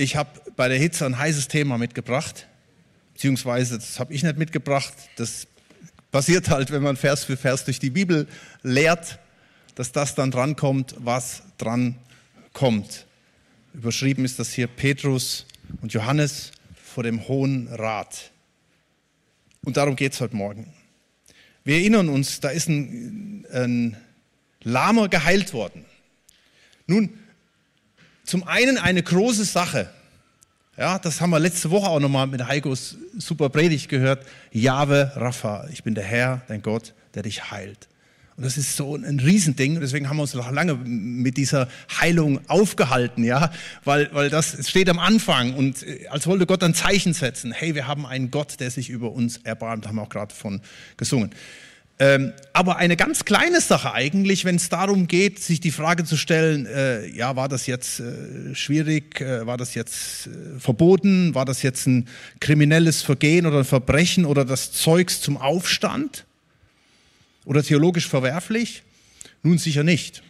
Ich habe bei der Hitze ein heißes Thema mitgebracht, beziehungsweise das habe ich nicht mitgebracht. Das passiert halt, wenn man Vers für Vers durch die Bibel lehrt, dass das dann drankommt, was dran kommt. Überschrieben ist das hier Petrus und Johannes vor dem Hohen Rat. Und darum geht es heute Morgen. Wir erinnern uns, da ist ein, ein Lahmer geheilt worden. Nun, zum einen eine große Sache. Ja, das haben wir letzte Woche auch nochmal mit Heikos super Predigt gehört. Jahwe Rapha, ich bin der Herr, dein Gott, der dich heilt. Und das ist so ein Riesending. Deswegen haben wir uns noch lange mit dieser Heilung aufgehalten, ja, weil, weil das steht am Anfang und äh, als wollte Gott ein Zeichen setzen. Hey, wir haben einen Gott, der sich über uns erbarmt, haben wir auch gerade von gesungen. Ähm, aber eine ganz kleine Sache eigentlich, wenn es darum geht, sich die Frage zu stellen, äh, ja, war das jetzt äh, schwierig, äh, war das jetzt äh, verboten, war das jetzt ein kriminelles Vergehen oder ein Verbrechen oder das Zeugs zum Aufstand oder theologisch verwerflich? Nun sicher nicht.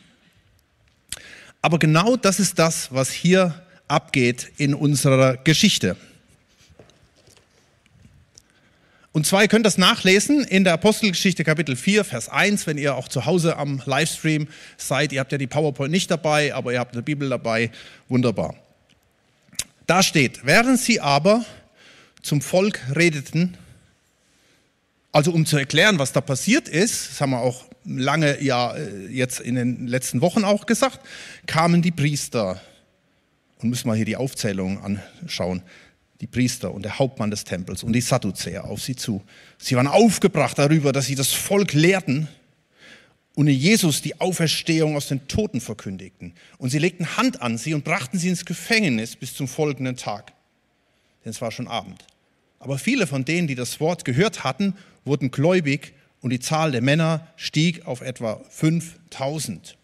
Aber genau das ist das, was hier abgeht in unserer Geschichte. Und zwar, ihr könnt das nachlesen in der Apostelgeschichte Kapitel 4, Vers 1, wenn ihr auch zu Hause am Livestream seid. Ihr habt ja die PowerPoint nicht dabei, aber ihr habt eine Bibel dabei. Wunderbar. Da steht, während sie aber zum Volk redeten, also um zu erklären, was da passiert ist, das haben wir auch lange ja äh, jetzt in den letzten Wochen auch gesagt, kamen die Priester und müssen wir hier die Aufzählung anschauen die Priester und der Hauptmann des Tempels und die Sadduzäer auf sie zu. Sie waren aufgebracht darüber, dass sie das Volk lehrten und in Jesus die Auferstehung aus den Toten verkündigten. Und sie legten Hand an sie und brachten sie ins Gefängnis bis zum folgenden Tag. Denn es war schon Abend. Aber viele von denen, die das Wort gehört hatten, wurden gläubig und die Zahl der Männer stieg auf etwa 5000.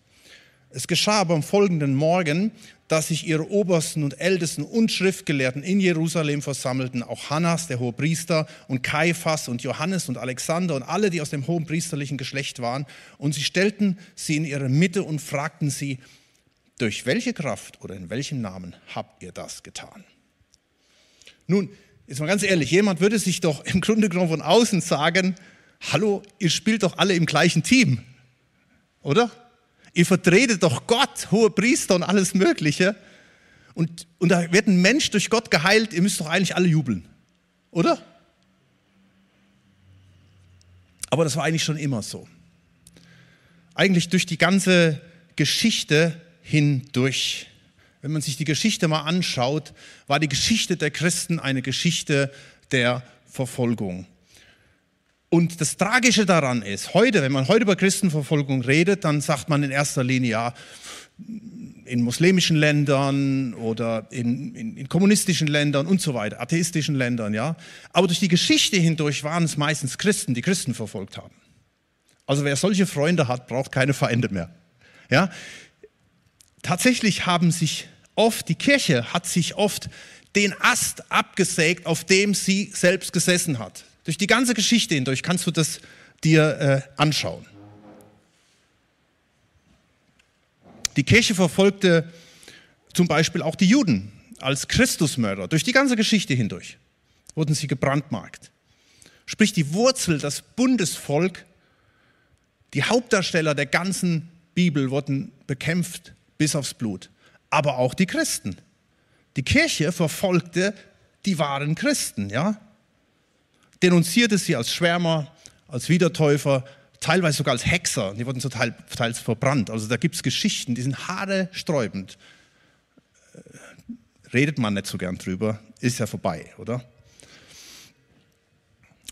Es geschah aber am folgenden Morgen, dass sich ihre Obersten und Ältesten und Schriftgelehrten in Jerusalem versammelten, auch Hannas, der Hohepriester, und Kaiphas und Johannes und Alexander und alle, die aus dem hohen priesterlichen Geschlecht waren. Und sie stellten sie in ihre Mitte und fragten sie, durch welche Kraft oder in welchem Namen habt ihr das getan? Nun, jetzt mal ganz ehrlich, jemand würde sich doch im Grunde genommen von außen sagen, hallo, ihr spielt doch alle im gleichen Team, oder? Ihr vertretet doch Gott, hohe Priester und alles Mögliche. Und, und da wird ein Mensch durch Gott geheilt, ihr müsst doch eigentlich alle jubeln. Oder? Aber das war eigentlich schon immer so. Eigentlich durch die ganze Geschichte hindurch. Wenn man sich die Geschichte mal anschaut, war die Geschichte der Christen eine Geschichte der Verfolgung. Und das Tragische daran ist, heute, wenn man heute über Christenverfolgung redet, dann sagt man in erster Linie, ja, in muslimischen Ländern oder in, in, in, kommunistischen Ländern und so weiter, atheistischen Ländern, ja. Aber durch die Geschichte hindurch waren es meistens Christen, die Christen verfolgt haben. Also wer solche Freunde hat, braucht keine Feinde mehr. Ja. Tatsächlich haben sich oft, die Kirche hat sich oft den Ast abgesägt, auf dem sie selbst gesessen hat. Durch die ganze Geschichte hindurch kannst du das dir äh, anschauen. Die Kirche verfolgte zum Beispiel auch die Juden als Christusmörder. Durch die ganze Geschichte hindurch wurden sie gebrandmarkt. Sprich, die Wurzel, das Bundesvolk, die Hauptdarsteller der ganzen Bibel wurden bekämpft bis aufs Blut. Aber auch die Christen. Die Kirche verfolgte die wahren Christen, ja denunzierte sie als Schwärmer, als Wiedertäufer, teilweise sogar als Hexer. Die wurden zum teils verbrannt. Also da gibt es Geschichten, die sind haaresträubend. Äh, redet man nicht so gern drüber, ist ja vorbei, oder?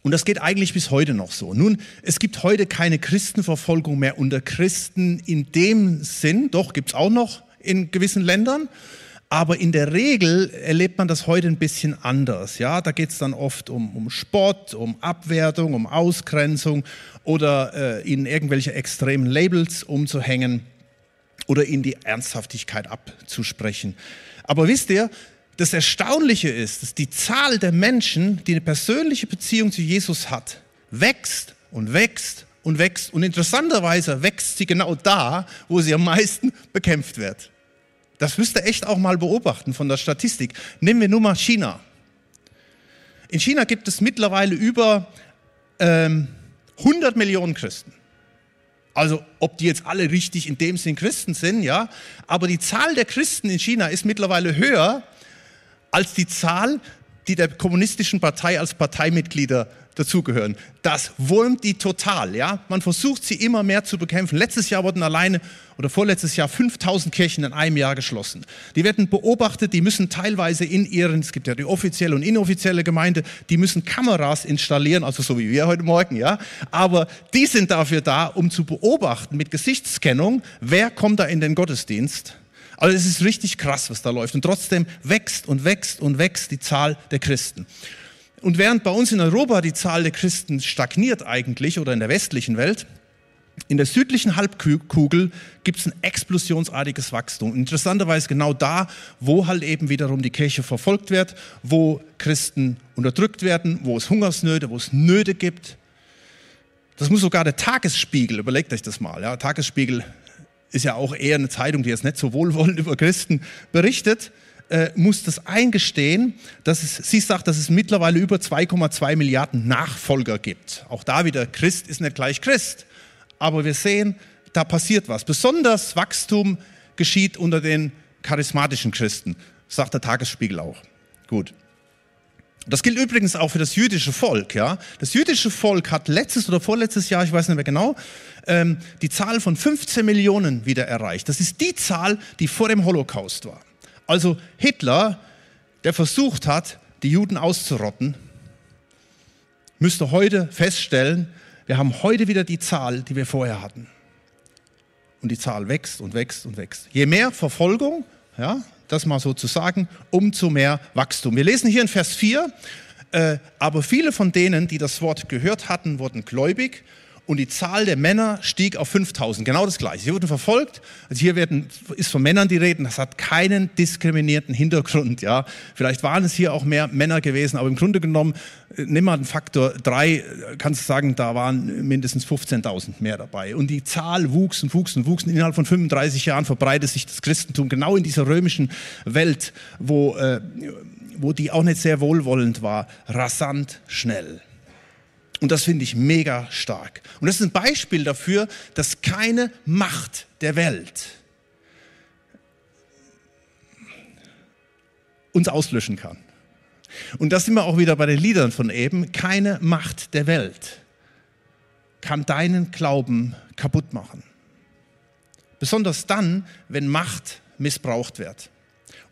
Und das geht eigentlich bis heute noch so. Nun, es gibt heute keine Christenverfolgung mehr unter Christen in dem Sinn, doch gibt es auch noch in gewissen Ländern, aber in der Regel erlebt man das heute ein bisschen anders. Ja, da geht es dann oft um, um Spott, um Abwertung, um Ausgrenzung oder äh, in irgendwelche extremen Labels umzuhängen oder in die Ernsthaftigkeit abzusprechen. Aber wisst ihr, das Erstaunliche ist, dass die Zahl der Menschen, die eine persönliche Beziehung zu Jesus hat, wächst und wächst und wächst. Und interessanterweise wächst sie genau da, wo sie am meisten bekämpft wird. Das müsst ihr echt auch mal beobachten von der Statistik. Nehmen wir nur mal China. In China gibt es mittlerweile über ähm, 100 Millionen Christen. Also ob die jetzt alle richtig in dem Sinn Christen sind, ja, aber die Zahl der Christen in China ist mittlerweile höher als die Zahl, die der kommunistischen Partei als Parteimitglieder dazugehören. Das wurmt die total, ja. Man versucht sie immer mehr zu bekämpfen. Letztes Jahr wurden alleine oder vorletztes Jahr 5000 Kirchen in einem Jahr geschlossen. Die werden beobachtet, die müssen teilweise in ihren, es gibt ja die offizielle und inoffizielle Gemeinde, die müssen Kameras installieren, also so wie wir heute Morgen, ja. Aber die sind dafür da, um zu beobachten mit Gesichtskennung, wer kommt da in den Gottesdienst. Also es ist richtig krass, was da läuft. Und trotzdem wächst und wächst und wächst die Zahl der Christen. Und während bei uns in Europa die Zahl der Christen stagniert eigentlich oder in der westlichen Welt, in der südlichen Halbkugel gibt es ein explosionsartiges Wachstum. Interessanterweise genau da, wo halt eben wiederum die Kirche verfolgt wird, wo Christen unterdrückt werden, wo es Hungersnöte, wo es Nöte gibt. Das muss sogar der Tagesspiegel, überlegt euch das mal. Ja, Tagesspiegel ist ja auch eher eine Zeitung, die jetzt nicht so wohlwollend über Christen berichtet äh, muss das eingestehen, dass es, sie sagt, dass es mittlerweile über 2,2 Milliarden Nachfolger gibt. Auch da wieder, Christ ist nicht gleich Christ. Aber wir sehen, da passiert was. Besonders Wachstum geschieht unter den charismatischen Christen, sagt der Tagesspiegel auch. Gut. Das gilt übrigens auch für das jüdische Volk. Ja? Das jüdische Volk hat letztes oder vorletztes Jahr, ich weiß nicht mehr genau, ähm, die Zahl von 15 Millionen wieder erreicht. Das ist die Zahl, die vor dem Holocaust war. Also Hitler, der versucht hat, die Juden auszurotten, müsste heute feststellen, wir haben heute wieder die Zahl, die wir vorher hatten. Und die Zahl wächst und wächst und wächst. Je mehr Verfolgung, ja, das mal so zu sagen, umso mehr Wachstum. Wir lesen hier in Vers 4, äh, aber viele von denen, die das Wort gehört hatten, wurden gläubig und die Zahl der Männer stieg auf 5000. Genau das Gleiche. Sie wurden verfolgt. Also hier werden, ist von Männern die Rede. Das hat keinen diskriminierten Hintergrund. Ja, vielleicht waren es hier auch mehr Männer gewesen, aber im Grunde genommen, äh, nimm mal den Faktor drei, äh, kannst du sagen, da waren mindestens 15.000 mehr dabei. Und die Zahl wuchs und wuchs und wuchs. Innerhalb von 35 Jahren verbreitet sich das Christentum genau in dieser römischen Welt, wo, äh, wo die auch nicht sehr wohlwollend war, rasant schnell. Und das finde ich mega stark. Und das ist ein Beispiel dafür, dass keine Macht der Welt uns auslöschen kann. Und das sind wir auch wieder bei den Liedern von eben. Keine Macht der Welt kann deinen Glauben kaputt machen. Besonders dann, wenn Macht missbraucht wird.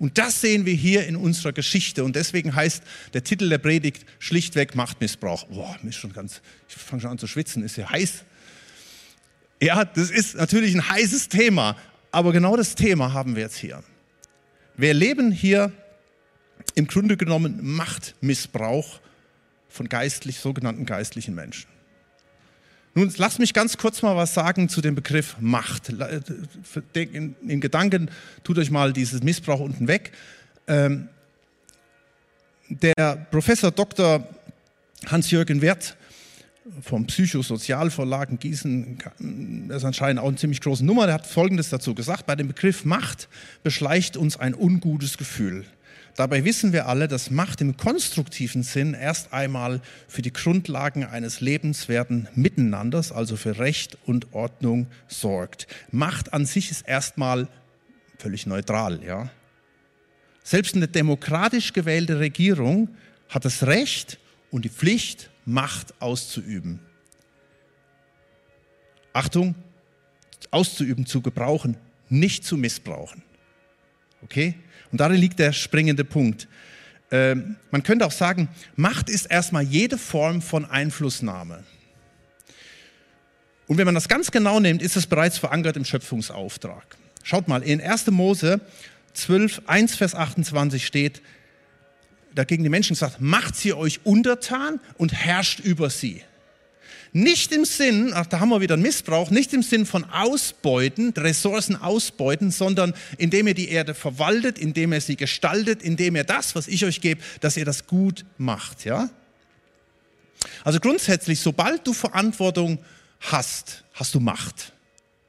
Und das sehen wir hier in unserer Geschichte. Und deswegen heißt der Titel der Predigt schlichtweg Machtmissbrauch. Boah, mir ist schon ganz, ich fange schon an zu schwitzen, ist ja heiß. Ja, das ist natürlich ein heißes Thema, aber genau das Thema haben wir jetzt hier. Wir erleben hier im Grunde genommen Machtmissbrauch von geistlich, sogenannten geistlichen Menschen. Nun, lass mich ganz kurz mal was sagen zu dem Begriff Macht. In Gedanken tut euch mal dieses Missbrauch unten weg. Ähm, der Professor Dr. Hans-Jürgen Wirth vom Psychosozialverlag in Gießen, das ist anscheinend auch eine ziemlich große Nummer, der hat Folgendes dazu gesagt, bei dem Begriff Macht beschleicht uns ein ungutes Gefühl. Dabei wissen wir alle, dass Macht im konstruktiven Sinn erst einmal für die Grundlagen eines lebenswerten Miteinanders, also für Recht und Ordnung, sorgt. Macht an sich ist erstmal völlig neutral, ja. Selbst eine demokratisch gewählte Regierung hat das Recht und die Pflicht, Macht auszuüben. Achtung, auszuüben, zu gebrauchen, nicht zu missbrauchen. Okay? Und darin liegt der springende Punkt. Ähm, man könnte auch sagen, Macht ist erstmal jede Form von Einflussnahme. Und wenn man das ganz genau nimmt, ist es bereits verankert im Schöpfungsauftrag. Schaut mal, in 1. Mose 12, 1 Vers 28 steht, dagegen die Menschen gesagt, macht sie euch untertan und herrscht über sie. Nicht im Sinn, ach, da haben wir wieder einen Missbrauch, nicht im Sinn von Ausbeuten, Ressourcen ausbeuten, sondern indem ihr die Erde verwaltet, indem ihr sie gestaltet, indem ihr das, was ich euch gebe, dass ihr das gut macht, ja? Also grundsätzlich, sobald du Verantwortung hast, hast du Macht.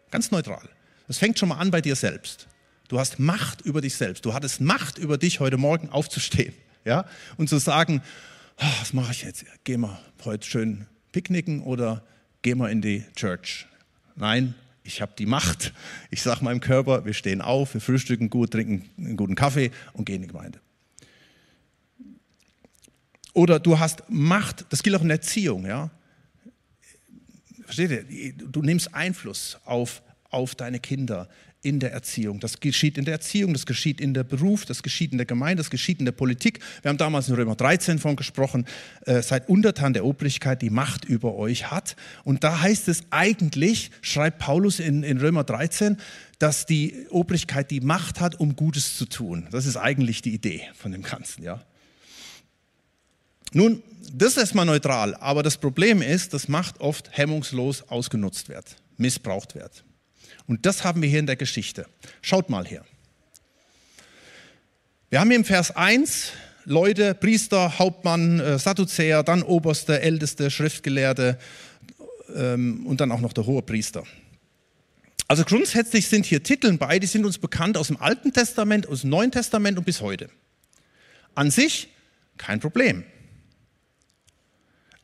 Ganz neutral. Das fängt schon mal an bei dir selbst. Du hast Macht über dich selbst. Du hattest Macht über dich, heute Morgen aufzustehen ja? und zu sagen, oh, was mache ich jetzt? Geh mal heute schön picknicken oder geh mal in die Church. Nein, ich habe die Macht. Ich sage meinem Körper, wir stehen auf, wir frühstücken gut, trinken einen guten Kaffee und gehen in die Gemeinde. Oder du hast Macht, das gilt auch in der Erziehung, ja. Versteht ihr? Du nimmst Einfluss auf, auf deine Kinder in der Erziehung. Das geschieht in der Erziehung, das geschieht in der Beruf, das geschieht in der Gemeinde, das geschieht in der Politik. Wir haben damals in Römer 13 von gesprochen, äh, seid untertan der Obrigkeit, die Macht über euch hat. Und da heißt es eigentlich, schreibt Paulus in, in Römer 13, dass die Obrigkeit die Macht hat, um Gutes zu tun. Das ist eigentlich die Idee von dem Ganzen, ja. Nun, das ist erstmal neutral, aber das Problem ist, dass Macht oft hemmungslos ausgenutzt wird, missbraucht wird. Und das haben wir hier in der Geschichte. Schaut mal her. Wir haben hier im Vers 1 Leute, Priester, Hauptmann, äh, Sadduzäer, dann Oberste, Älteste, Schriftgelehrte ähm, und dann auch noch der hohe Priester. Also grundsätzlich sind hier Titel bei, die sind uns bekannt aus dem Alten Testament, aus dem Neuen Testament und bis heute. An sich kein Problem.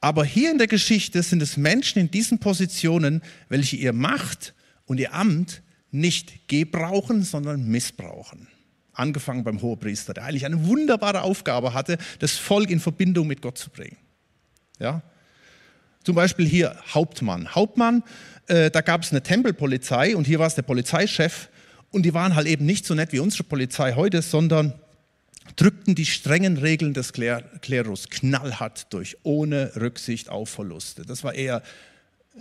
Aber hier in der Geschichte sind es Menschen in diesen Positionen, welche ihr Macht und ihr Amt nicht gebrauchen, sondern missbrauchen. Angefangen beim Hohepriester, der eigentlich eine wunderbare Aufgabe hatte, das Volk in Verbindung mit Gott zu bringen. Ja? Zum Beispiel hier Hauptmann. Hauptmann, äh, da gab es eine Tempelpolizei und hier war es der Polizeichef und die waren halt eben nicht so nett wie unsere Polizei heute, sondern drückten die strengen Regeln des Klerus knallhart durch, ohne Rücksicht auf Verluste. Das war eher äh,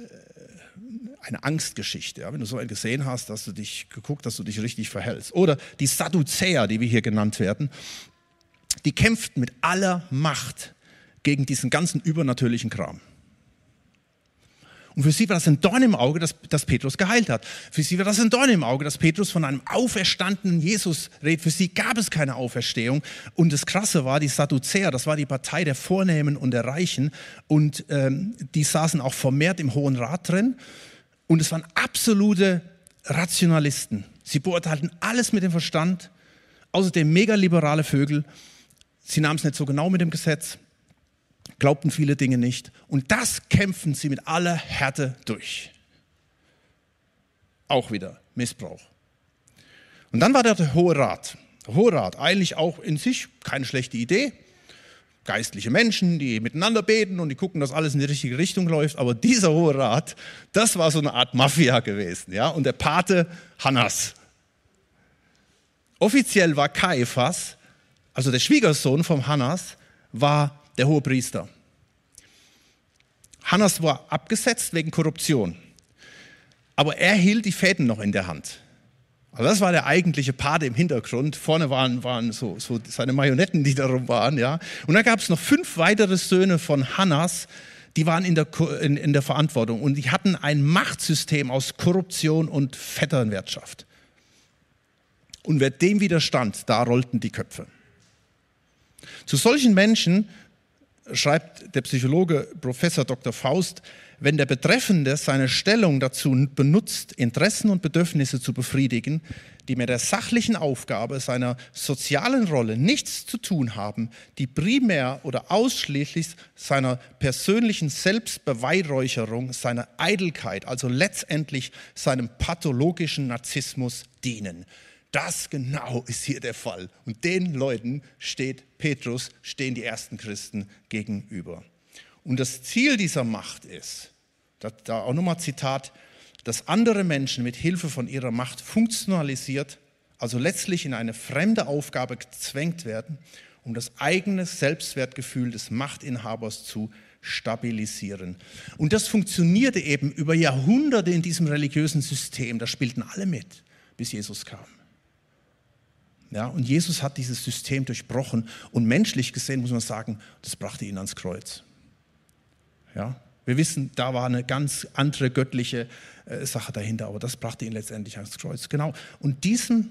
eine Angstgeschichte. Ja, wenn du so einen gesehen hast, dass du dich geguckt, dass du dich richtig verhältst. Oder die Sadduzäer, die wir hier genannt werden, die kämpften mit aller Macht gegen diesen ganzen übernatürlichen Kram. Und für sie war das ein Dorn im Auge, dass, dass Petrus geheilt hat. Für sie war das ein Dorn im Auge, dass Petrus von einem auferstandenen Jesus redet. Für sie gab es keine Auferstehung. Und das Krasse war, die Sadduzäer, das war die Partei der Vornehmen und der Reichen. Und ähm, die saßen auch vermehrt im Hohen Rat drin. Und es waren absolute Rationalisten. Sie beurteilten alles mit dem Verstand. Außerdem mega liberale Vögel. Sie nahmen es nicht so genau mit dem Gesetz glaubten viele Dinge nicht. Und das kämpfen sie mit aller Härte durch. Auch wieder Missbrauch. Und dann war der Hohe Rat. Der Hohe Rat, eigentlich auch in sich keine schlechte Idee. Geistliche Menschen, die miteinander beten und die gucken, dass alles in die richtige Richtung läuft. Aber dieser Hohe Rat, das war so eine Art Mafia gewesen. Ja? Und der Pate Hannas. Offiziell war Kaiphas, also der Schwiegersohn vom Hannas, war der hohe Priester. Hannas war abgesetzt wegen Korruption, aber er hielt die Fäden noch in der Hand. Also das war der eigentliche Pate im Hintergrund. Vorne waren, waren so, so seine Marionetten, die darum waren. Ja. Und dann gab es noch fünf weitere Söhne von Hannas, die waren in der, in, in der Verantwortung und die hatten ein Machtsystem aus Korruption und Vetternwirtschaft. Und wer dem widerstand, da rollten die Köpfe. Zu solchen Menschen schreibt der Psychologe Professor Dr. Faust, wenn der Betreffende seine Stellung dazu benutzt, Interessen und Bedürfnisse zu befriedigen, die mit der sachlichen Aufgabe seiner sozialen Rolle nichts zu tun haben, die primär oder ausschließlich seiner persönlichen Selbstbeweihräucherung, seiner Eitelkeit, also letztendlich seinem pathologischen Narzissmus dienen. Das genau ist hier der Fall. Und den Leuten steht Petrus, stehen die ersten Christen gegenüber. Und das Ziel dieser Macht ist, da auch nochmal Zitat, dass andere Menschen mit Hilfe von ihrer Macht funktionalisiert, also letztlich in eine fremde Aufgabe gezwängt werden, um das eigene Selbstwertgefühl des Machtinhabers zu stabilisieren. Und das funktionierte eben über Jahrhunderte in diesem religiösen System. Da spielten alle mit, bis Jesus kam. Ja, und Jesus hat dieses System durchbrochen und menschlich gesehen muss man sagen, das brachte ihn ans Kreuz. Ja, wir wissen, da war eine ganz andere göttliche äh, Sache dahinter, aber das brachte ihn letztendlich ans Kreuz. Genau. Und diesem,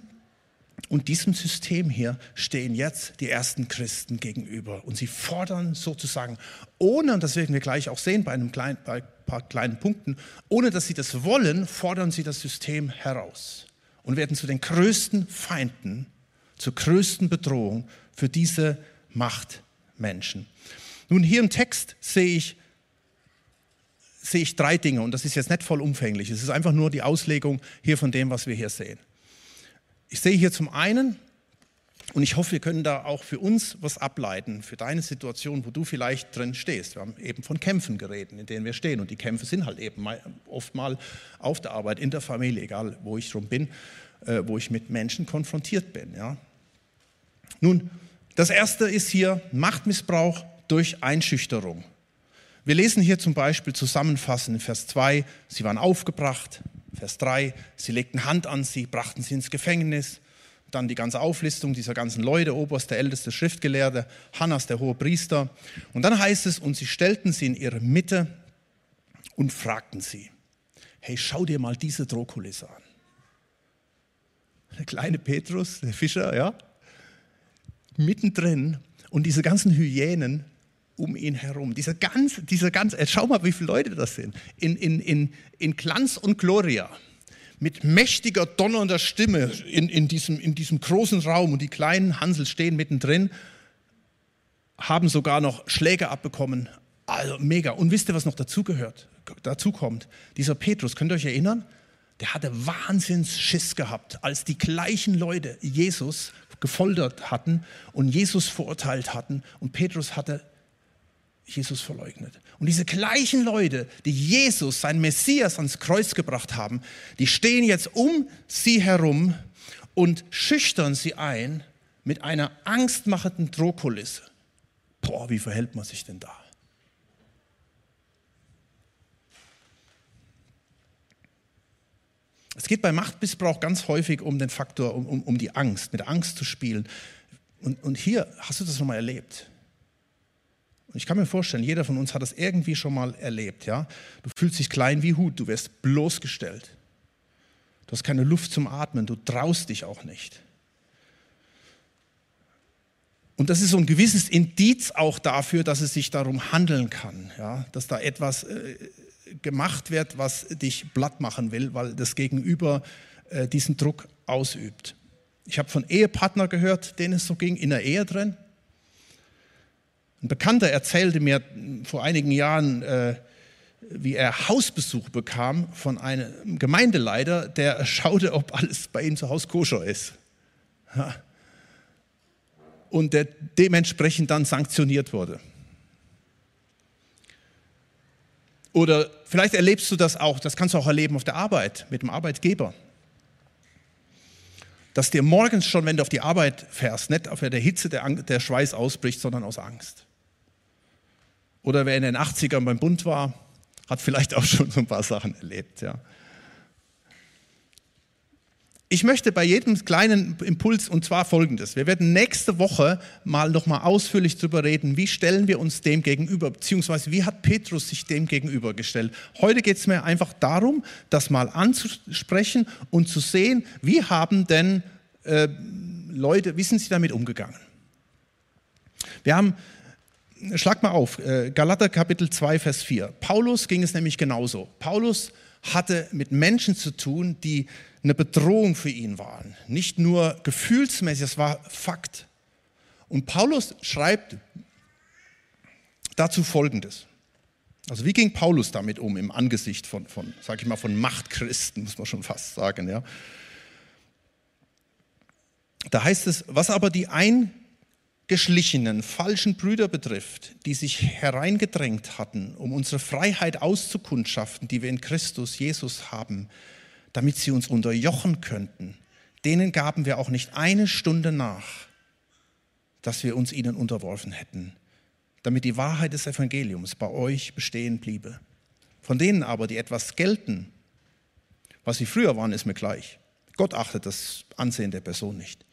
und diesem System hier stehen jetzt die ersten Christen gegenüber und sie fordern sozusagen, ohne, und das werden wir gleich auch sehen bei, einem kleinen, bei ein paar kleinen Punkten, ohne dass sie das wollen, fordern sie das System heraus und werden zu den größten Feinden, zur größten Bedrohung für diese Machtmenschen. Nun, hier im Text sehe ich, sehe ich drei Dinge und das ist jetzt nicht vollumfänglich. Es ist einfach nur die Auslegung hier von dem, was wir hier sehen. Ich sehe hier zum einen, und ich hoffe, wir können da auch für uns was ableiten, für deine Situation, wo du vielleicht drin stehst. Wir haben eben von Kämpfen geredet, in denen wir stehen. Und die Kämpfe sind halt eben oft mal auf der Arbeit, in der Familie, egal wo ich schon bin, äh, wo ich mit Menschen konfrontiert bin. Ja. Nun, das erste ist hier Machtmissbrauch durch Einschüchterung. Wir lesen hier zum Beispiel zusammenfassend in Vers 2, sie waren aufgebracht. Vers 3, sie legten Hand an sie, brachten sie ins Gefängnis dann die ganze Auflistung dieser ganzen Leute, Oberst, der älteste Schriftgelehrte, Hannas, der hohe Priester. Und dann heißt es, und sie stellten sie in ihre Mitte und fragten sie, hey, schau dir mal diese Drohkulisse an. Der kleine Petrus, der Fischer, ja, mittendrin und diese ganzen Hyänen um ihn herum. Dieser ganz, dieser ganz, schau mal, wie viele Leute das sind. In, in, in, in Glanz und Gloria mit mächtiger, donnernder Stimme in, in, diesem, in diesem großen Raum und die kleinen Hansel stehen mittendrin, haben sogar noch Schläge abbekommen. Also mega. Und wisst ihr, was noch dazugehört? Dazu kommt, dieser Petrus, könnt ihr euch erinnern? Der hatte Wahnsinns Schiss gehabt, als die gleichen Leute Jesus gefoltert hatten und Jesus verurteilt hatten und Petrus hatte Jesus verleugnet. Und diese gleichen Leute, die Jesus, sein Messias, ans Kreuz gebracht haben, die stehen jetzt um sie herum und schüchtern sie ein mit einer angstmachenden Drohkulisse. Boah, wie verhält man sich denn da? Es geht bei Machtmissbrauch ganz häufig um den Faktor, um, um, um die Angst, mit Angst zu spielen. Und, und hier hast du das nochmal erlebt. Und ich kann mir vorstellen, jeder von uns hat das irgendwie schon mal erlebt. Ja? Du fühlst dich klein wie Hut, du wirst bloßgestellt. Du hast keine Luft zum Atmen, du traust dich auch nicht. Und das ist so ein gewisses Indiz auch dafür, dass es sich darum handeln kann, ja? dass da etwas äh, gemacht wird, was dich blatt machen will, weil das Gegenüber äh, diesen Druck ausübt. Ich habe von Ehepartner gehört, denen es so ging, in der Ehe drin. Ein Bekannter erzählte mir vor einigen Jahren, äh, wie er Hausbesuch bekam von einem Gemeindeleiter, der schaute, ob alles bei ihm zu Hause koscher ist. Ja. Und der dementsprechend dann sanktioniert wurde. Oder vielleicht erlebst du das auch, das kannst du auch erleben auf der Arbeit mit dem Arbeitgeber. Dass dir morgens schon, wenn du auf die Arbeit fährst, nicht auf der Hitze der, der Schweiß ausbricht, sondern aus Angst. Oder wer in den 80ern beim Bund war, hat vielleicht auch schon so ein paar Sachen erlebt. Ja. Ich möchte bei jedem kleinen Impuls und zwar folgendes. Wir werden nächste Woche mal nochmal ausführlich darüber reden, wie stellen wir uns dem gegenüber, beziehungsweise wie hat Petrus sich dem gegenübergestellt. Heute geht es mir einfach darum, das mal anzusprechen und zu sehen, wie haben denn äh, Leute, wie sind sie damit umgegangen? Wir haben schlag mal auf, äh, Galater Kapitel 2, Vers 4. Paulus ging es nämlich genauso. Paulus hatte mit Menschen zu tun, die eine Bedrohung für ihn waren. Nicht nur gefühlsmäßig, es war Fakt. Und Paulus schreibt dazu Folgendes. Also wie ging Paulus damit um im Angesicht von, von sage ich mal, von Machtchristen, muss man schon fast sagen. Ja. Da heißt es, was aber die ein geschlichenen, falschen Brüder betrifft, die sich hereingedrängt hatten, um unsere Freiheit auszukundschaften, die wir in Christus Jesus haben, damit sie uns unterjochen könnten, denen gaben wir auch nicht eine Stunde nach, dass wir uns ihnen unterworfen hätten, damit die Wahrheit des Evangeliums bei euch bestehen bliebe. Von denen aber, die etwas gelten, was sie früher waren, ist mir gleich. Gott achtet das Ansehen der Person nicht.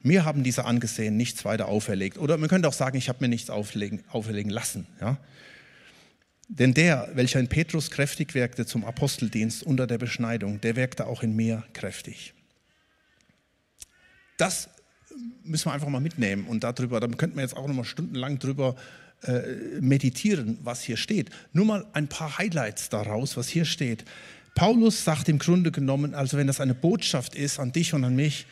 Mir haben diese Angesehen nichts weiter auferlegt. Oder man könnte auch sagen, ich habe mir nichts auferlegen, auferlegen lassen. Ja? Denn der, welcher in Petrus kräftig wirkte zum Aposteldienst unter der Beschneidung, der wirkte auch in mir kräftig. Das müssen wir einfach mal mitnehmen und darüber, da könnten wir jetzt auch noch mal stundenlang drüber äh, meditieren, was hier steht. Nur mal ein paar Highlights daraus, was hier steht. Paulus sagt im Grunde genommen, also wenn das eine Botschaft ist an dich und an mich,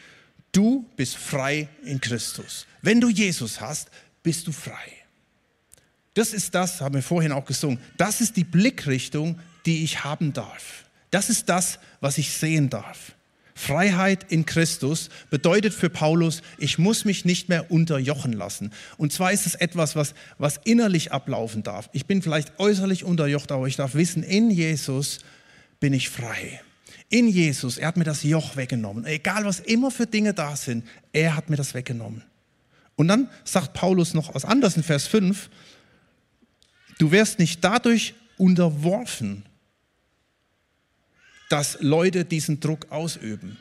du bist frei in Christus. Wenn du Jesus hast, bist du frei. Das ist das, haben wir vorhin auch gesungen, das ist die Blickrichtung, die ich haben darf. Das ist das, was ich sehen darf. Freiheit in Christus bedeutet für Paulus, ich muss mich nicht mehr unterjochen lassen. Und zwar ist es etwas, was, was innerlich ablaufen darf. Ich bin vielleicht äußerlich unterjocht, aber ich darf wissen, in Jesus bin ich frei. In Jesus, er hat mir das Joch weggenommen. Egal was immer für Dinge da sind, er hat mir das weggenommen. Und dann sagt Paulus noch was anderes in Vers 5, du wirst nicht dadurch unterworfen, dass Leute diesen Druck ausüben.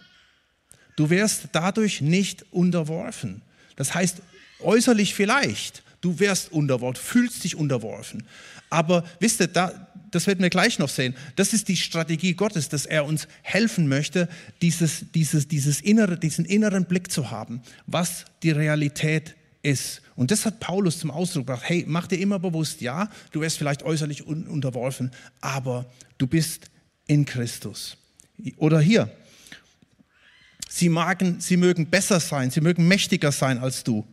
Du wirst dadurch nicht unterworfen. Das heißt, äußerlich vielleicht, du wirst unterworfen, fühlst dich unterworfen. Aber wisst ihr, da, das werden wir gleich noch sehen, das ist die Strategie Gottes, dass er uns helfen möchte, dieses, dieses, dieses innere, diesen inneren Blick zu haben, was die Realität ist. Und das hat Paulus zum Ausdruck gebracht. Hey, mach dir immer bewusst, ja, du wirst vielleicht äußerlich un unterworfen, aber du bist in Christus. Oder hier, sie, magen, sie mögen besser sein, sie mögen mächtiger sein als du.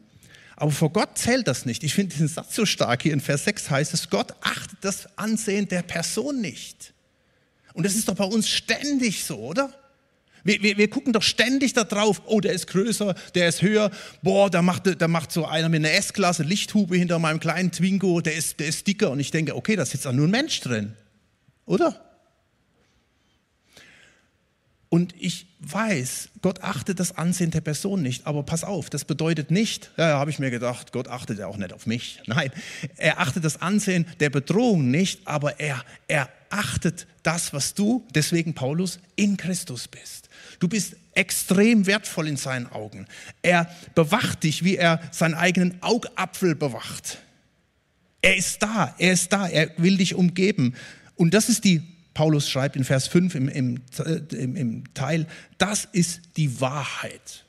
Aber vor Gott zählt das nicht. Ich finde diesen Satz so stark. Hier in Vers 6 heißt es, Gott achtet das Ansehen der Person nicht. Und das ist doch bei uns ständig so, oder? Wir, wir, wir gucken doch ständig da drauf, oh, der ist größer, der ist höher, boah, da macht, da macht so einer mit einer S-Klasse Lichthube hinter meinem kleinen Twingo, der ist, der ist dicker. Und ich denke, okay, da sitzt da nur ein Mensch drin, oder? Und ich weiß, Gott achtet das Ansehen der Person nicht. Aber pass auf, das bedeutet nicht, ja, habe ich mir gedacht, Gott achtet ja auch nicht auf mich. Nein, er achtet das Ansehen der Bedrohung nicht, aber er, er achtet das, was du, deswegen Paulus, in Christus bist. Du bist extrem wertvoll in seinen Augen. Er bewacht dich, wie er seinen eigenen Augapfel bewacht. Er ist da, er ist da, er will dich umgeben. Und das ist die Paulus schreibt in Vers 5 im, im, im, im Teil, das ist die Wahrheit.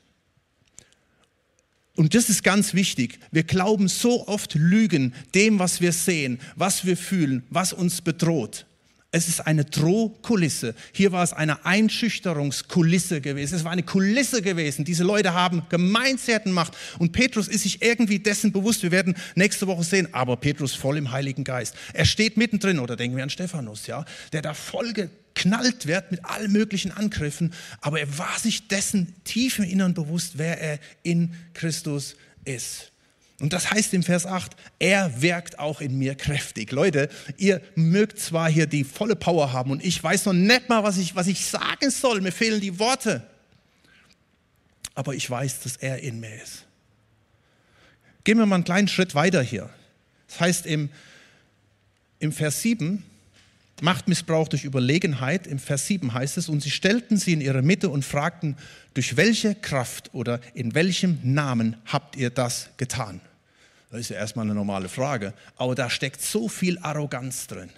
Und das ist ganz wichtig. Wir glauben so oft Lügen dem, was wir sehen, was wir fühlen, was uns bedroht. Es ist eine Drohkulisse. Hier war es eine Einschüchterungskulisse gewesen. Es war eine Kulisse gewesen. Diese Leute haben gemeint, sie hätten Macht. Und Petrus ist sich irgendwie dessen bewusst. Wir werden nächste Woche sehen. Aber Petrus voll im Heiligen Geist. Er steht mittendrin. Oder denken wir an Stephanus, ja, der da voll geknallt wird mit allen möglichen Angriffen. Aber er war sich dessen tief im Innern bewusst, wer er in Christus ist. Und das heißt im Vers 8, er wirkt auch in mir kräftig. Leute, ihr mögt zwar hier die volle Power haben und ich weiß noch nicht mal, was ich, was ich sagen soll. Mir fehlen die Worte. Aber ich weiß, dass er in mir ist. Gehen wir mal einen kleinen Schritt weiter hier. Das heißt im, im Vers 7, Machtmissbrauch durch Überlegenheit, im Vers 7 heißt es, und sie stellten sie in ihre Mitte und fragten, durch welche Kraft oder in welchem Namen habt ihr das getan? Das ist ja erstmal eine normale Frage. Aber da steckt so viel Arroganz drin.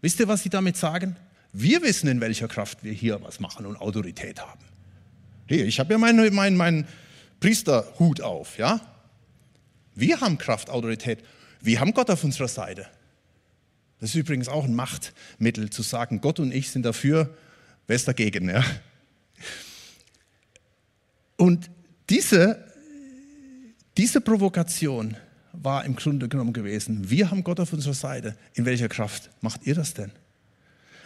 Wisst ihr, was sie damit sagen? Wir wissen, in welcher Kraft wir hier was machen und Autorität haben. Hier, ich habe ja meinen mein, mein Priesterhut auf, ja? Wir haben Kraft, Autorität. Wir haben Gott auf unserer Seite. Das ist übrigens auch ein Machtmittel, zu sagen, Gott und ich sind dafür, wer ist dagegen, ja? Und diese, diese Provokation war im Grunde genommen gewesen, wir haben Gott auf unserer Seite. In welcher Kraft macht ihr das denn?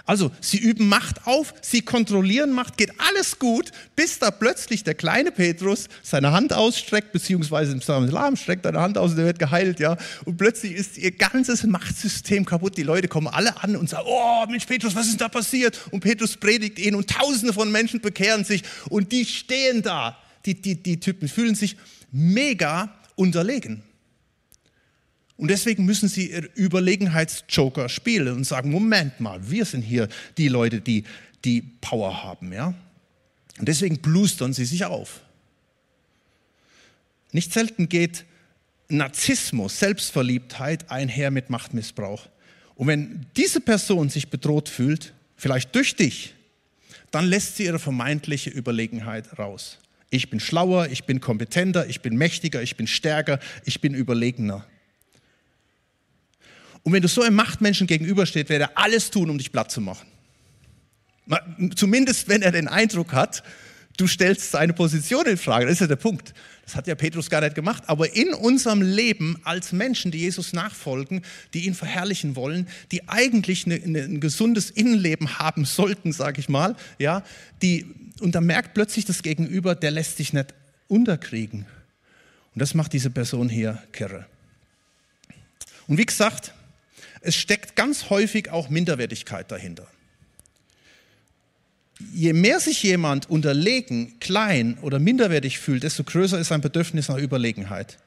Also, sie üben Macht auf, sie kontrollieren Macht, geht alles gut, bis da plötzlich der kleine Petrus seine Hand ausstreckt, beziehungsweise im Islam streckt seine Hand aus und der wird geheilt, ja. Und plötzlich ist ihr ganzes Machtsystem kaputt. Die Leute kommen alle an und sagen, oh Mensch Petrus, was ist da passiert? Und Petrus predigt ihn und tausende von Menschen bekehren sich und die stehen da. Die, die, die Typen fühlen sich mega unterlegen. Und deswegen müssen sie Überlegenheitsjoker spielen und sagen, Moment mal, wir sind hier die Leute, die die Power haben. Ja? Und deswegen blustern sie sich auf. Nicht selten geht Narzissmus, Selbstverliebtheit einher mit Machtmissbrauch. Und wenn diese Person sich bedroht fühlt, vielleicht durch dich, dann lässt sie ihre vermeintliche Überlegenheit raus. Ich bin schlauer, ich bin kompetenter, ich bin mächtiger, ich bin stärker, ich bin überlegener. Und wenn du so einem Machtmenschen gegenübersteht, wird er alles tun, um dich platt zu machen. Zumindest wenn er den Eindruck hat, du stellst seine Position in Frage. Das ist ja der Punkt. Das hat ja Petrus gar nicht gemacht. Aber in unserem Leben als Menschen, die Jesus nachfolgen, die ihn verherrlichen wollen, die eigentlich eine, eine, ein gesundes Innenleben haben sollten, sage ich mal, ja, die, und da merkt plötzlich das Gegenüber, der lässt sich nicht unterkriegen. Und das macht diese Person hier kirre. Und wie gesagt, es steckt ganz häufig auch Minderwertigkeit dahinter je mehr sich jemand unterlegen, klein oder minderwertig fühlt, desto größer ist sein Bedürfnis nach Überlegenheit.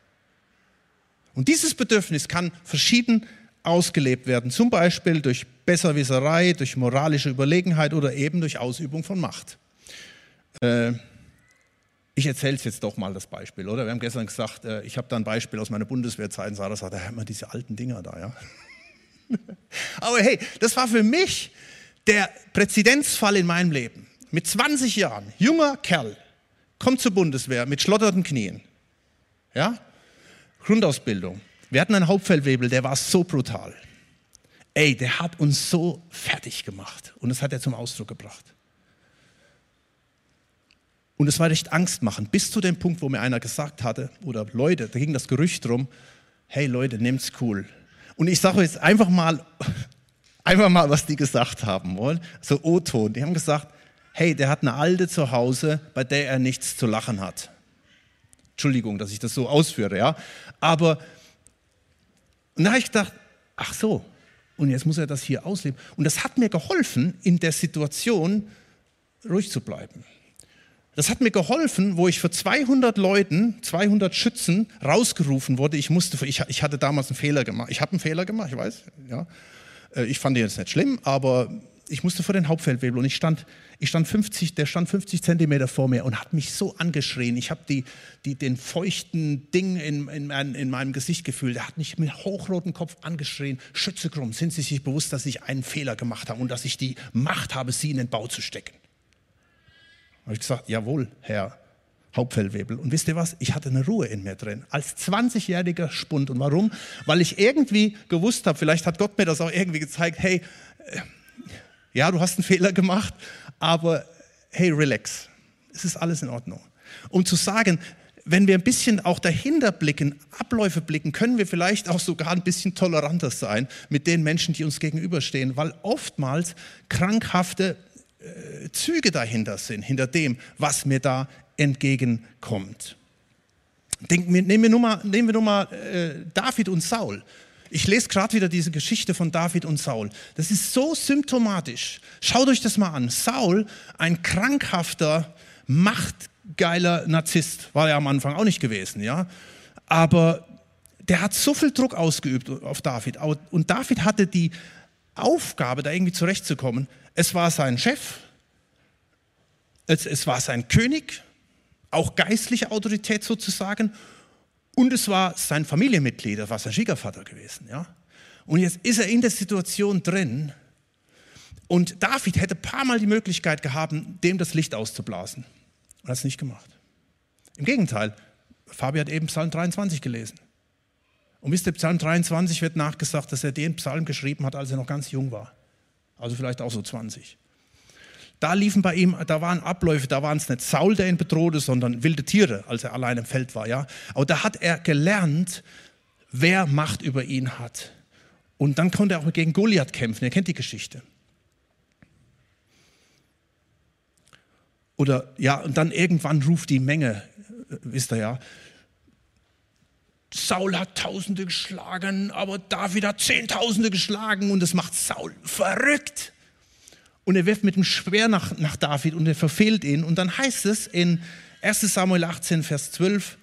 Und dieses Bedürfnis kann verschieden ausgelebt werden, zum Beispiel durch Besserwisserei, durch moralische Überlegenheit oder eben durch Ausübung von Macht. Äh, ich erzähle es jetzt doch mal das Beispiel, oder? Wir haben gestern gesagt, äh, ich habe da ein Beispiel aus meiner Bundeswehrzeit. Sarah sagt, da haben wir diese alten Dinger da, ja. Aber hey, das war für mich der Präzedenzfall in meinem Leben. Mit 20 Jahren, junger Kerl, kommt zur Bundeswehr mit schlotterten Knien. Ja? Grundausbildung. Wir hatten einen Hauptfeldwebel, der war so brutal. Ey, der hat uns so fertig gemacht. Und das hat er zum Ausdruck gebracht. Und es war recht angstmachend, bis zu dem Punkt, wo mir einer gesagt hatte, oder Leute, da ging das Gerücht drum, hey Leute, nehmt's cool. Und ich sage jetzt einfach mal Einfach mal, was die gesagt haben wollen. So O-Ton. Die haben gesagt, hey, der hat eine Alte zu Hause, bei der er nichts zu lachen hat. Entschuldigung, dass ich das so ausführe, ja. Aber, und da habe ich gedacht, ach so, und jetzt muss er das hier ausleben. Und das hat mir geholfen, in der Situation ruhig zu bleiben. Das hat mir geholfen, wo ich für 200 Leuten, 200 Schützen rausgerufen wurde. Ich musste, ich, ich hatte damals einen Fehler gemacht. Ich habe einen Fehler gemacht, ich weiß, ja. Äh, ich fand den jetzt nicht schlimm, aber ich musste vor den Hauptfeldwebel und ich stand, ich stand 50, der stand 50 Zentimeter vor mir und hat mich so angeschrien. Ich habe die, die, den feuchten Ding in, in, in, meinem Gesicht gefühlt. Er hat mich mit hochrotem Kopf angeschrien. Schütze Krumm, sind Sie sich bewusst, dass ich einen Fehler gemacht habe und dass ich die Macht habe, Sie in den Bau zu stecken? Habe ich gesagt, jawohl, Herr Hauptfellwebel. Und wisst ihr was? Ich hatte eine Ruhe in mir drin. Als 20-jähriger Spund. Und warum? Weil ich irgendwie gewusst habe, vielleicht hat Gott mir das auch irgendwie gezeigt, hey, äh, ja, du hast einen Fehler gemacht, aber hey, relax. Es ist alles in Ordnung. Um zu sagen, wenn wir ein bisschen auch dahinter blicken, Abläufe blicken, können wir vielleicht auch sogar ein bisschen toleranter sein mit den Menschen, die uns gegenüberstehen, weil oftmals krankhafte Züge dahinter sind, hinter dem, was mir da entgegenkommt. Denk, nehmen wir nur mal, nehmen wir nur mal äh, David und Saul. Ich lese gerade wieder diese Geschichte von David und Saul. Das ist so symptomatisch. Schaut euch das mal an. Saul, ein krankhafter, machtgeiler Narzisst, war er am Anfang auch nicht gewesen, ja. Aber der hat so viel Druck ausgeübt auf David. Und David hatte die Aufgabe, da irgendwie zurechtzukommen. Es war sein Chef, es, es war sein König, auch geistliche Autorität sozusagen. Und es war sein Familienmitglied, das war sein Schwiegervater gewesen. Ja? Und jetzt ist er in der Situation drin. Und David hätte ein paar Mal die Möglichkeit gehabt, dem das Licht auszublasen. Und hat es nicht gemacht. Im Gegenteil, Fabi hat eben Psalm 23 gelesen. Und wisst ihr, Psalm 23 wird nachgesagt, dass er den Psalm geschrieben hat, als er noch ganz jung war. Also vielleicht auch so 20. Da liefen bei ihm, da waren Abläufe, da waren es nicht Saul, der ihn bedrohte, sondern wilde Tiere, als er allein im Feld war. Ja? Aber da hat er gelernt, wer Macht über ihn hat. Und dann konnte er auch gegen Goliath kämpfen. Ihr kennt die Geschichte. Oder ja, und dann irgendwann ruft die Menge, äh, wisst ihr ja, Saul hat Tausende geschlagen, aber David hat Zehntausende geschlagen und das macht Saul verrückt und er wirft mit dem Schwer nach, nach David und er verfehlt ihn. Und dann heißt es in 1 Samuel 18, Vers 12,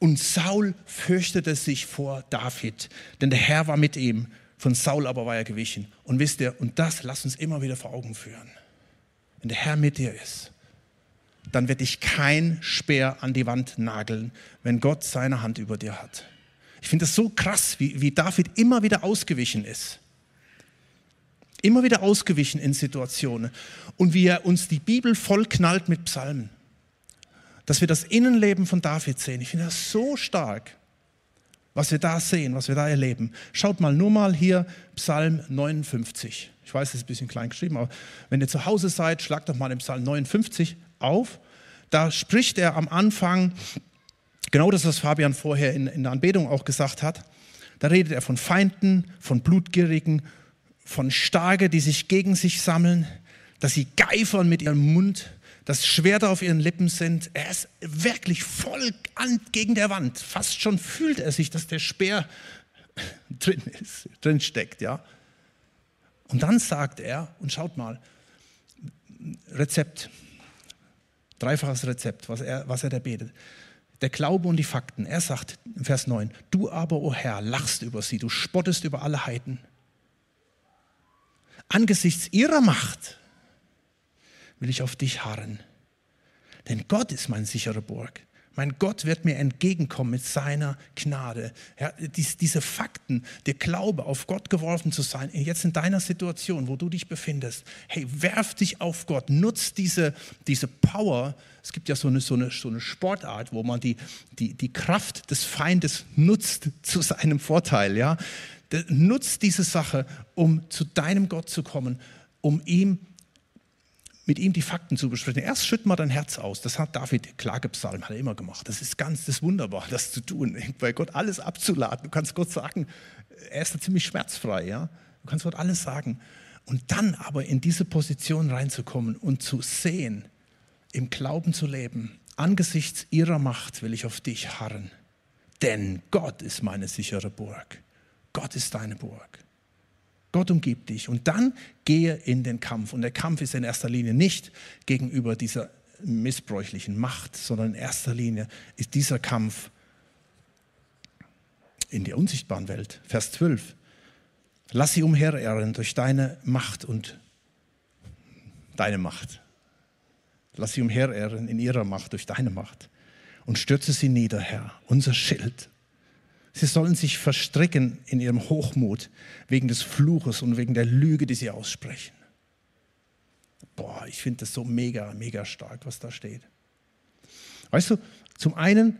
und Saul fürchtete sich vor David, denn der Herr war mit ihm, von Saul aber war er gewichen. Und wisst ihr, und das lasst uns immer wieder vor Augen führen. Wenn der Herr mit dir ist, dann wird dich kein Speer an die Wand nageln, wenn Gott seine Hand über dir hat. Ich finde es so krass, wie, wie David immer wieder ausgewichen ist immer wieder ausgewichen in Situationen und wie er uns die Bibel vollknallt mit Psalmen. Dass wir das Innenleben von David sehen. Ich finde das so stark. was wir da sehen, was wir da erleben. Schaut mal nur mal hier Psalm 59. Ich weiß, es ist ein bisschen klein geschrieben, aber wenn ihr zu Hause seid, schlagt doch mal den Psalm 59 auf. Da spricht er am Anfang genau das, was Fabian vorher in, in der Anbetung auch gesagt hat. Da redet er von Feinden, von Blutgierigen, von Starke, die sich gegen sich sammeln, dass sie geifern mit ihrem Mund, dass Schwerter auf ihren Lippen sind. Er ist wirklich voll an, gegen der Wand. Fast schon fühlt er sich, dass der Speer drin ist, drin steckt, ja. Und dann sagt er, und schaut mal, Rezept, dreifaches Rezept, was er, was er da betet. Der Glaube und die Fakten. Er sagt im Vers 9, du aber, o oh Herr, lachst über sie, du spottest über alle Heiden. Angesichts ihrer Macht will ich auf dich harren. Denn Gott ist mein sicherer Burg. Mein Gott wird mir entgegenkommen mit seiner Gnade. Ja, dies, diese Fakten, der Glaube, auf Gott geworfen zu sein, jetzt in deiner Situation, wo du dich befindest, hey, werf dich auf Gott, nutz diese, diese Power. Es gibt ja so eine, so eine, so eine Sportart, wo man die, die, die Kraft des Feindes nutzt zu seinem Vorteil. Ja? Nutz diese Sache, um zu deinem Gott zu kommen, um ihm mit ihm die Fakten zu besprechen. Erst schütt mal dein Herz aus. Das hat David, Klagepsalm, hat er immer gemacht. Das ist ganz, das ist wunderbar, das zu tun, bei Gott alles abzuladen. Du kannst Gott sagen, er ist da ziemlich schmerzfrei, ja. Du kannst Gott alles sagen. Und dann aber in diese Position reinzukommen und zu sehen, im Glauben zu leben, angesichts ihrer Macht will ich auf dich harren. Denn Gott ist meine sichere Burg. Gott ist deine Burg. Gott umgibt dich. Und dann gehe in den Kampf. Und der Kampf ist in erster Linie nicht gegenüber dieser missbräuchlichen Macht, sondern in erster Linie ist dieser Kampf in der unsichtbaren Welt. Vers 12. Lass sie umherirren durch deine Macht und deine Macht. Lass sie umherirren in ihrer Macht durch deine Macht und stürze sie nieder, Herr, unser Schild Sie sollen sich verstricken in ihrem Hochmut wegen des Fluches und wegen der Lüge, die sie aussprechen. Boah, ich finde das so mega, mega stark, was da steht. Weißt du, zum einen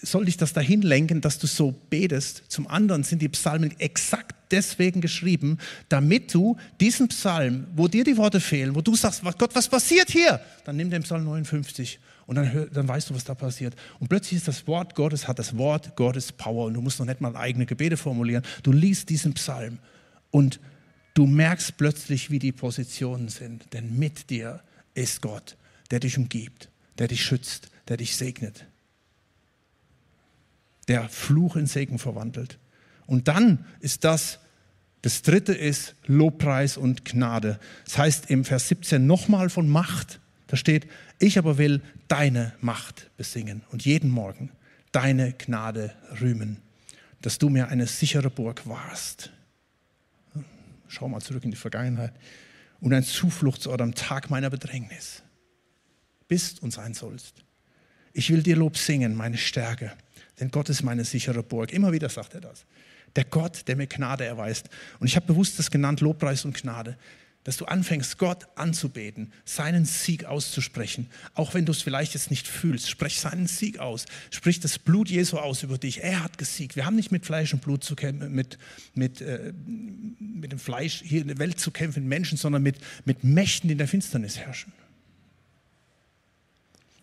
soll dich das dahin lenken, dass du so betest. Zum anderen sind die Psalmen exakt deswegen geschrieben, damit du diesen Psalm, wo dir die Worte fehlen, wo du sagst, Gott, was passiert hier? Dann nimm den Psalm 59 und dann, dann weißt du, was da passiert. Und plötzlich ist das Wort Gottes, hat das Wort Gottes Power und du musst noch nicht mal eigene Gebete formulieren. Du liest diesen Psalm und du merkst plötzlich, wie die Positionen sind. Denn mit dir ist Gott, der dich umgibt, der dich schützt, der dich segnet, der Fluch in Segen verwandelt. Und dann ist das, das dritte ist Lobpreis und Gnade. Das heißt im Vers 17 nochmal von Macht. Da steht, ich aber will deine Macht besingen und jeden Morgen deine Gnade rühmen, dass du mir eine sichere Burg warst. Schau mal zurück in die Vergangenheit. Und ein Zufluchtsort am Tag meiner Bedrängnis bist und sein sollst. Ich will dir Lob singen, meine Stärke, denn Gott ist meine sichere Burg. Immer wieder sagt er das. Der Gott, der mir Gnade erweist. Und ich habe bewusst das genannt, Lobpreis und Gnade dass du anfängst, Gott anzubeten, seinen Sieg auszusprechen. Auch wenn du es vielleicht jetzt nicht fühlst, sprech seinen Sieg aus. Sprich das Blut Jesu aus über dich. Er hat gesiegt. Wir haben nicht mit Fleisch und Blut zu kämpfen, mit, mit, äh, mit dem Fleisch hier in der Welt zu kämpfen, Menschen, sondern mit, mit Mächten, die in der Finsternis herrschen.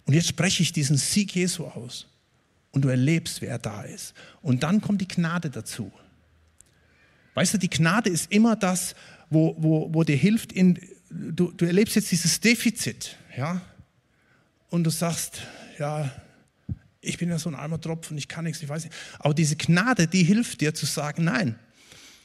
Und jetzt spreche ich diesen Sieg Jesu aus. Und du erlebst, wer da ist. Und dann kommt die Gnade dazu. Weißt du, die Gnade ist immer das, wo, wo, wo dir hilft, in, du, du erlebst jetzt dieses Defizit, ja, und du sagst, ja, ich bin ja so ein armer Tropfen, ich kann nichts, ich weiß nicht. Aber diese Gnade, die hilft dir zu sagen, nein,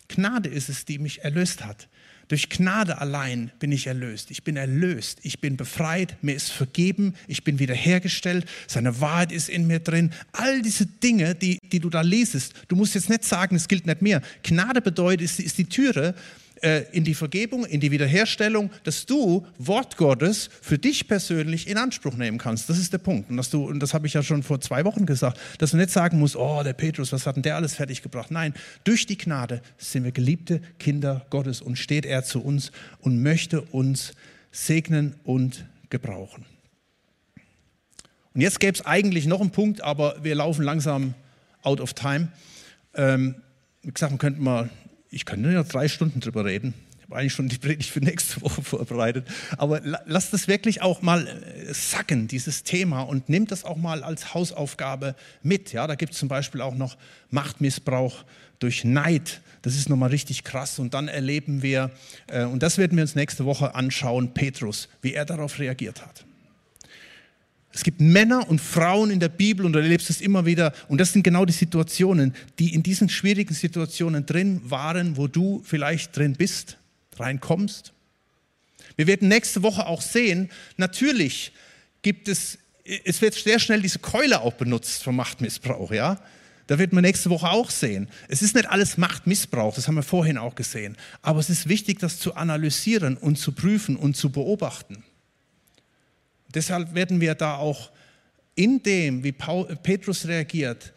Gnade ist es, die mich erlöst hat. Durch Gnade allein bin ich erlöst. Ich bin erlöst. Ich bin befreit. Mir ist vergeben. Ich bin wiederhergestellt. Seine Wahrheit ist in mir drin. All diese Dinge, die, die du da lesest, du musst jetzt nicht sagen, es gilt nicht mehr. Gnade bedeutet, ist, ist die Türe, äh, in die Vergebung, in die Wiederherstellung, dass du Wort Gottes für dich persönlich in Anspruch nehmen kannst. Das ist der Punkt. Und, dass du, und das habe ich ja schon vor zwei Wochen gesagt, dass du nicht sagen musst, oh, der Petrus, was hat denn der alles fertiggebracht? Nein, durch die Gnade sind wir geliebte Kinder Gottes und steht er zu uns und möchte uns segnen und gebrauchen. Und jetzt gäbe es eigentlich noch einen Punkt, aber wir laufen langsam out of time. Ähm, wie gesagt, man könnte mal, ich könnte ja drei Stunden drüber reden. Ich habe eigentlich schon die Predigt für nächste Woche vorbereitet. Aber lasst das wirklich auch mal äh, sacken, dieses Thema, und nehmt das auch mal als Hausaufgabe mit. Ja, da gibt es zum Beispiel auch noch Machtmissbrauch durch Neid. Das ist nochmal richtig krass. Und dann erleben wir, äh, und das werden wir uns nächste Woche anschauen, Petrus, wie er darauf reagiert hat. Es gibt Männer und Frauen in der Bibel und du erlebst es immer wieder. Und das sind genau die Situationen, die in diesen schwierigen Situationen drin waren, wo du vielleicht drin bist, reinkommst. Wir werden nächste Woche auch sehen, natürlich gibt es, es wird sehr schnell diese Keule auch benutzt vom Machtmissbrauch, ja. Da wird man nächste Woche auch sehen. Es ist nicht alles Machtmissbrauch, das haben wir vorhin auch gesehen. Aber es ist wichtig, das zu analysieren und zu prüfen und zu beobachten. Deshalb werden wir da auch in dem, wie Paul, Petrus reagiert,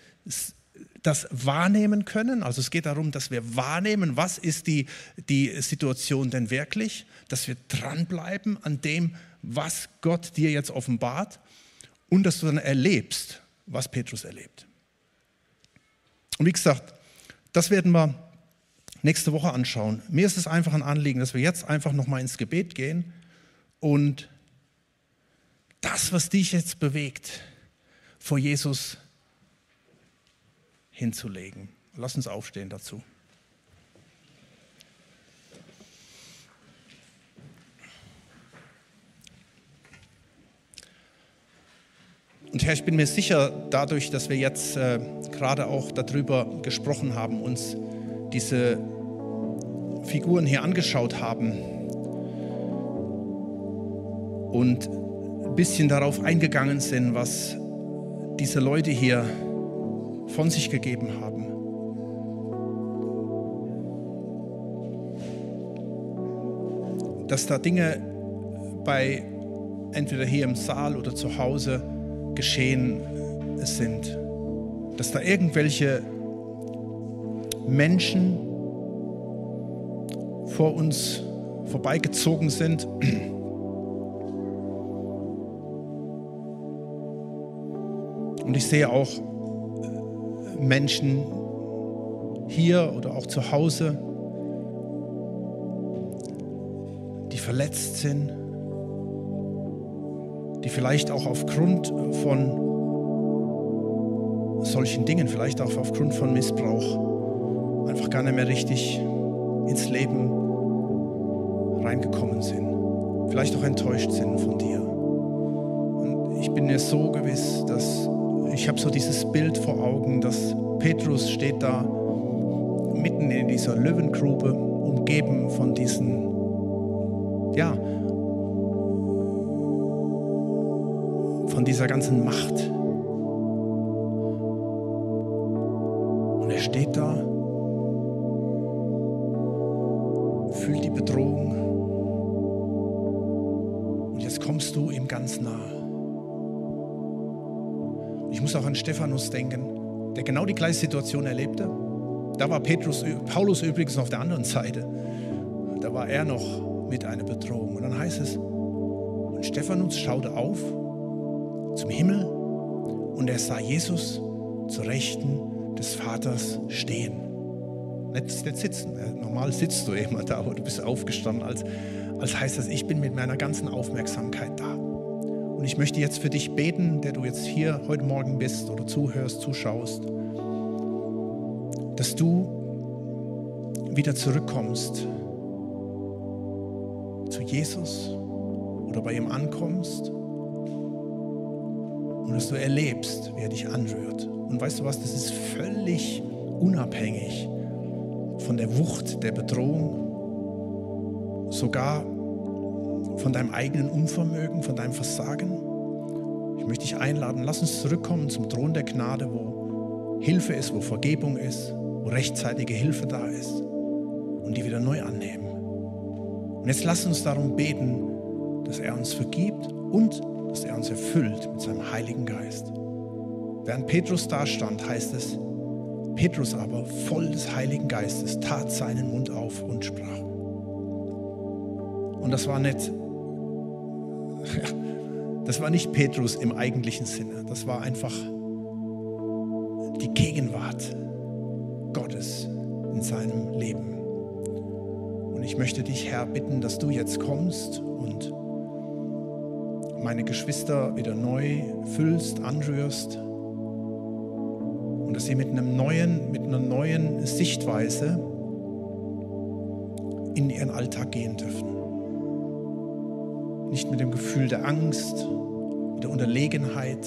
das wahrnehmen können. Also es geht darum, dass wir wahrnehmen, was ist die, die Situation denn wirklich, dass wir dranbleiben an dem, was Gott dir jetzt offenbart und dass du dann erlebst, was Petrus erlebt. Und wie gesagt, das werden wir nächste Woche anschauen. Mir ist es einfach ein Anliegen, dass wir jetzt einfach nochmal ins Gebet gehen und das, was dich jetzt bewegt, vor Jesus hinzulegen. Lass uns aufstehen dazu. Und Herr, ich bin mir sicher, dadurch, dass wir jetzt äh, gerade auch darüber gesprochen haben, uns diese Figuren hier angeschaut haben und bisschen darauf eingegangen sind, was diese Leute hier von sich gegeben haben. Dass da Dinge bei entweder hier im Saal oder zu Hause geschehen sind. Dass da irgendwelche Menschen vor uns vorbeigezogen sind. Und ich sehe auch äh, Menschen hier oder auch zu Hause, die verletzt sind, die vielleicht auch aufgrund von solchen Dingen, vielleicht auch aufgrund von Missbrauch, einfach gar nicht mehr richtig ins Leben reingekommen sind, vielleicht auch enttäuscht sind von dir. Und ich bin mir so gewiss, dass ich habe so dieses Bild vor Augen, dass Petrus steht da mitten in dieser Löwengrube, umgeben von diesen, ja, von dieser ganzen Macht. Und er steht da, Stephanus denken, der genau die gleiche Situation erlebte. Da war Petrus, Paulus übrigens auf der anderen Seite. Da war er noch mit einer Bedrohung. Und dann heißt es, und Stephanus schaute auf zum Himmel und er sah Jesus zur Rechten des Vaters stehen. Nicht, nicht sitzen. Normal sitzt du immer da, aber du bist aufgestanden, als, als heißt das, ich bin mit meiner ganzen Aufmerksamkeit da. Ich möchte jetzt für dich beten, der du jetzt hier heute Morgen bist oder zuhörst, zuschaust, dass du wieder zurückkommst zu Jesus oder bei ihm ankommst und dass du erlebst, wie er dich anrührt. Und weißt du was, das ist völlig unabhängig von der Wucht der Bedrohung, sogar von deinem eigenen Unvermögen, von deinem Versagen. Ich möchte dich einladen, lass uns zurückkommen zum Thron der Gnade, wo Hilfe ist, wo Vergebung ist, wo rechtzeitige Hilfe da ist und die wieder neu annehmen. Und jetzt lass uns darum beten, dass er uns vergibt und dass er uns erfüllt mit seinem Heiligen Geist. Während Petrus da stand, heißt es, Petrus aber, voll des Heiligen Geistes, tat seinen Mund auf und sprach. Und das war nicht das war nicht Petrus im eigentlichen Sinne. Das war einfach die Gegenwart Gottes in seinem Leben. Und ich möchte dich, Herr, bitten, dass du jetzt kommst und meine Geschwister wieder neu füllst, anrührst und dass sie mit, einem neuen, mit einer neuen Sichtweise in ihren Alltag gehen dürfen. Nicht mit dem Gefühl der Angst, der Unterlegenheit,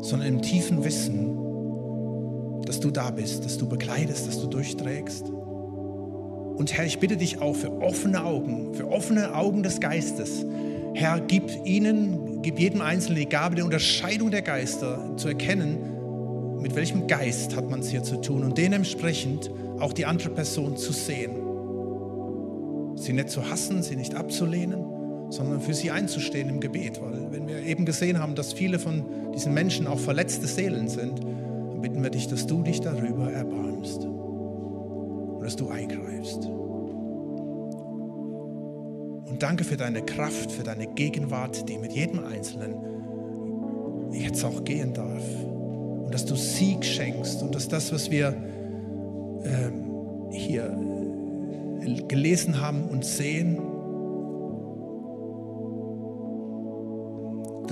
sondern im tiefen Wissen, dass du da bist, dass du begleitest, dass du durchträgst. Und Herr, ich bitte dich auch für offene Augen, für offene Augen des Geistes. Herr, gib ihnen, gib jedem Einzelnen die Gabe der Unterscheidung der Geister zu erkennen, mit welchem Geist hat man es hier zu tun und dementsprechend auch die andere Person zu sehen. Sie nicht zu hassen, sie nicht abzulehnen, sondern für sie einzustehen im Gebet. Weil wenn wir eben gesehen haben, dass viele von diesen Menschen auch verletzte Seelen sind, dann bitten wir dich, dass du dich darüber erbarmst und dass du eingreifst. Und danke für deine Kraft, für deine Gegenwart, die mit jedem Einzelnen jetzt auch gehen darf. Und dass du Sieg schenkst und dass das, was wir ähm, hier gelesen haben und sehen,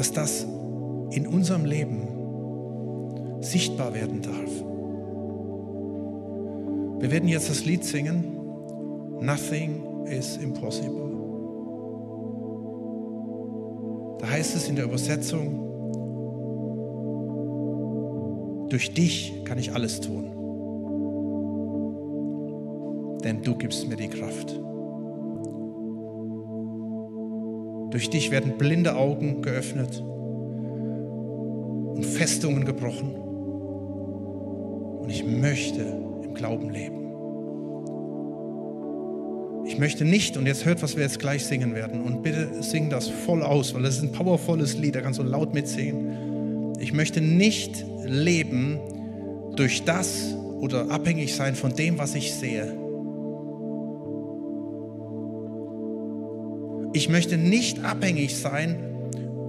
dass das in unserem Leben sichtbar werden darf. Wir werden jetzt das Lied singen, Nothing is Impossible. Da heißt es in der Übersetzung, durch dich kann ich alles tun, denn du gibst mir die Kraft. Durch dich werden blinde Augen geöffnet und Festungen gebrochen. Und ich möchte im Glauben leben. Ich möchte nicht, und jetzt hört, was wir jetzt gleich singen werden, und bitte sing das voll aus, weil das ist ein powervolles Lied, da kannst du laut mitsingen. Ich möchte nicht leben durch das oder abhängig sein von dem, was ich sehe Ich möchte nicht abhängig sein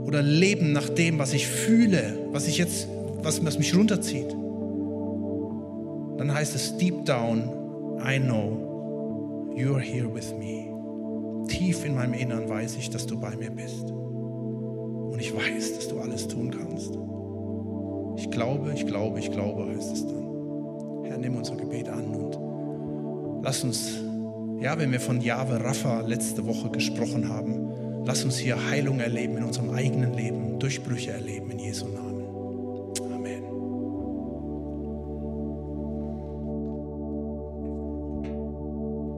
oder leben nach dem, was ich fühle, was ich jetzt, was, was mich runterzieht. Dann heißt es deep down, I know you are here with me. Tief in meinem Innern weiß ich, dass du bei mir bist. Und ich weiß, dass du alles tun kannst. Ich glaube, ich glaube, ich glaube, heißt es dann. Herr, nimm unser Gebet an und lass uns ja, wenn wir von Jahwe Rapha letzte Woche gesprochen haben, lass uns hier Heilung erleben in unserem eigenen Leben, Durchbrüche erleben in Jesu Namen.